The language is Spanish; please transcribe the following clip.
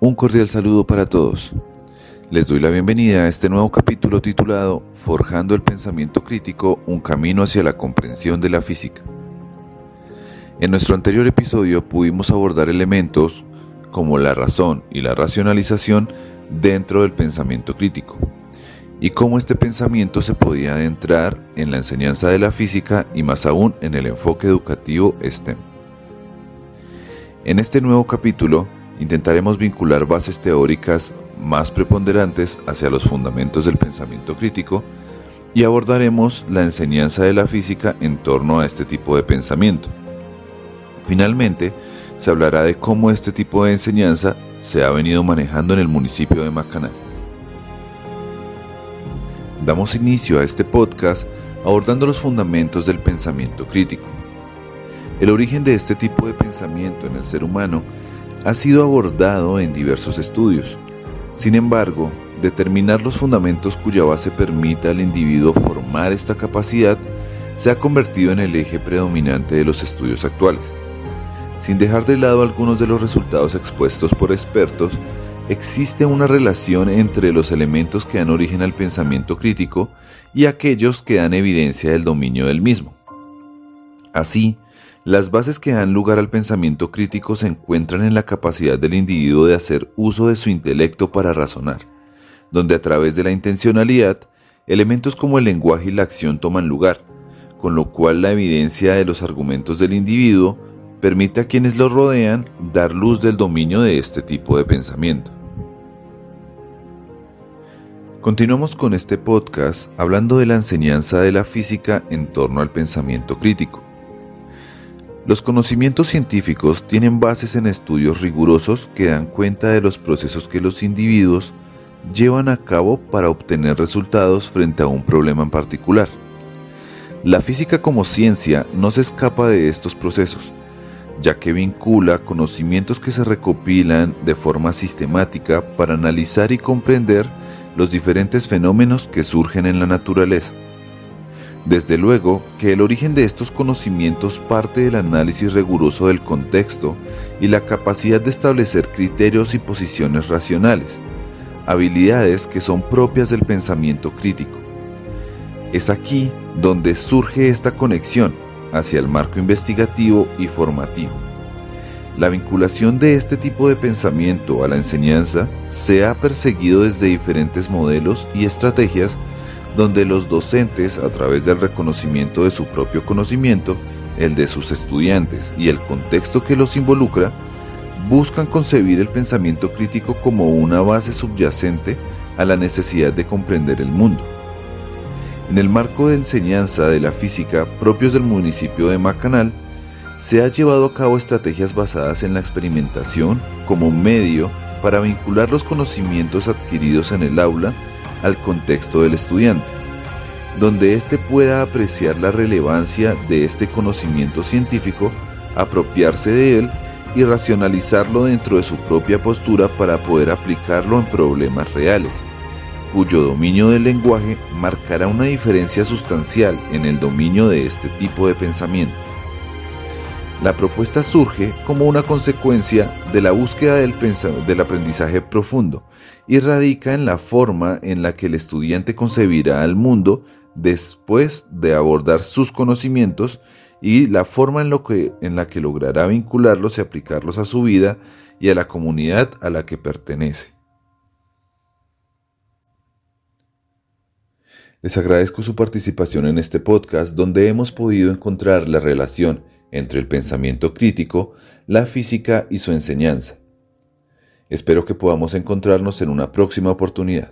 Un cordial saludo para todos. Les doy la bienvenida a este nuevo capítulo titulado Forjando el pensamiento crítico, un camino hacia la comprensión de la física. En nuestro anterior episodio pudimos abordar elementos como la razón y la racionalización dentro del pensamiento crítico y cómo este pensamiento se podía adentrar en la enseñanza de la física y más aún en el enfoque educativo STEM. En este nuevo capítulo intentaremos vincular bases teóricas más preponderantes hacia los fundamentos del pensamiento crítico y abordaremos la enseñanza de la física en torno a este tipo de pensamiento. Finalmente, se hablará de cómo este tipo de enseñanza se ha venido manejando en el municipio de Macanal. Damos inicio a este podcast abordando los fundamentos del pensamiento crítico. El origen de este tipo de pensamiento en el ser humano ha sido abordado en diversos estudios. Sin embargo, determinar los fundamentos cuya base permita al individuo formar esta capacidad se ha convertido en el eje predominante de los estudios actuales. Sin dejar de lado algunos de los resultados expuestos por expertos, existe una relación entre los elementos que dan origen al pensamiento crítico y aquellos que dan evidencia del dominio del mismo. Así, las bases que dan lugar al pensamiento crítico se encuentran en la capacidad del individuo de hacer uso de su intelecto para razonar, donde a través de la intencionalidad, elementos como el lenguaje y la acción toman lugar, con lo cual la evidencia de los argumentos del individuo permite a quienes lo rodean dar luz del dominio de este tipo de pensamiento. Continuamos con este podcast hablando de la enseñanza de la física en torno al pensamiento crítico. Los conocimientos científicos tienen bases en estudios rigurosos que dan cuenta de los procesos que los individuos llevan a cabo para obtener resultados frente a un problema en particular. La física como ciencia no se escapa de estos procesos, ya que vincula conocimientos que se recopilan de forma sistemática para analizar y comprender los diferentes fenómenos que surgen en la naturaleza. Desde luego que el origen de estos conocimientos parte del análisis riguroso del contexto y la capacidad de establecer criterios y posiciones racionales, habilidades que son propias del pensamiento crítico. Es aquí donde surge esta conexión hacia el marco investigativo y formativo. La vinculación de este tipo de pensamiento a la enseñanza se ha perseguido desde diferentes modelos y estrategias donde los docentes, a través del reconocimiento de su propio conocimiento, el de sus estudiantes y el contexto que los involucra, buscan concebir el pensamiento crítico como una base subyacente a la necesidad de comprender el mundo. En el marco de enseñanza de la física propios del municipio de Macanal, se ha llevado a cabo estrategias basadas en la experimentación como medio para vincular los conocimientos adquiridos en el aula al contexto del estudiante, donde éste pueda apreciar la relevancia de este conocimiento científico, apropiarse de él y racionalizarlo dentro de su propia postura para poder aplicarlo en problemas reales, cuyo dominio del lenguaje marcará una diferencia sustancial en el dominio de este tipo de pensamiento. La propuesta surge como una consecuencia de la búsqueda del, del, aprendizaje profundo y radica en la forma en la que el estudiante concebirá al mundo después de abordar sus conocimientos y la forma en, lo que, en la que logrará vincularlos y aplicarlos a su vida y a la comunidad a la que pertenece. Les agradezco su participación en este podcast donde hemos podido encontrar la relación entre el pensamiento crítico, la física y su enseñanza. Espero que podamos encontrarnos en una próxima oportunidad.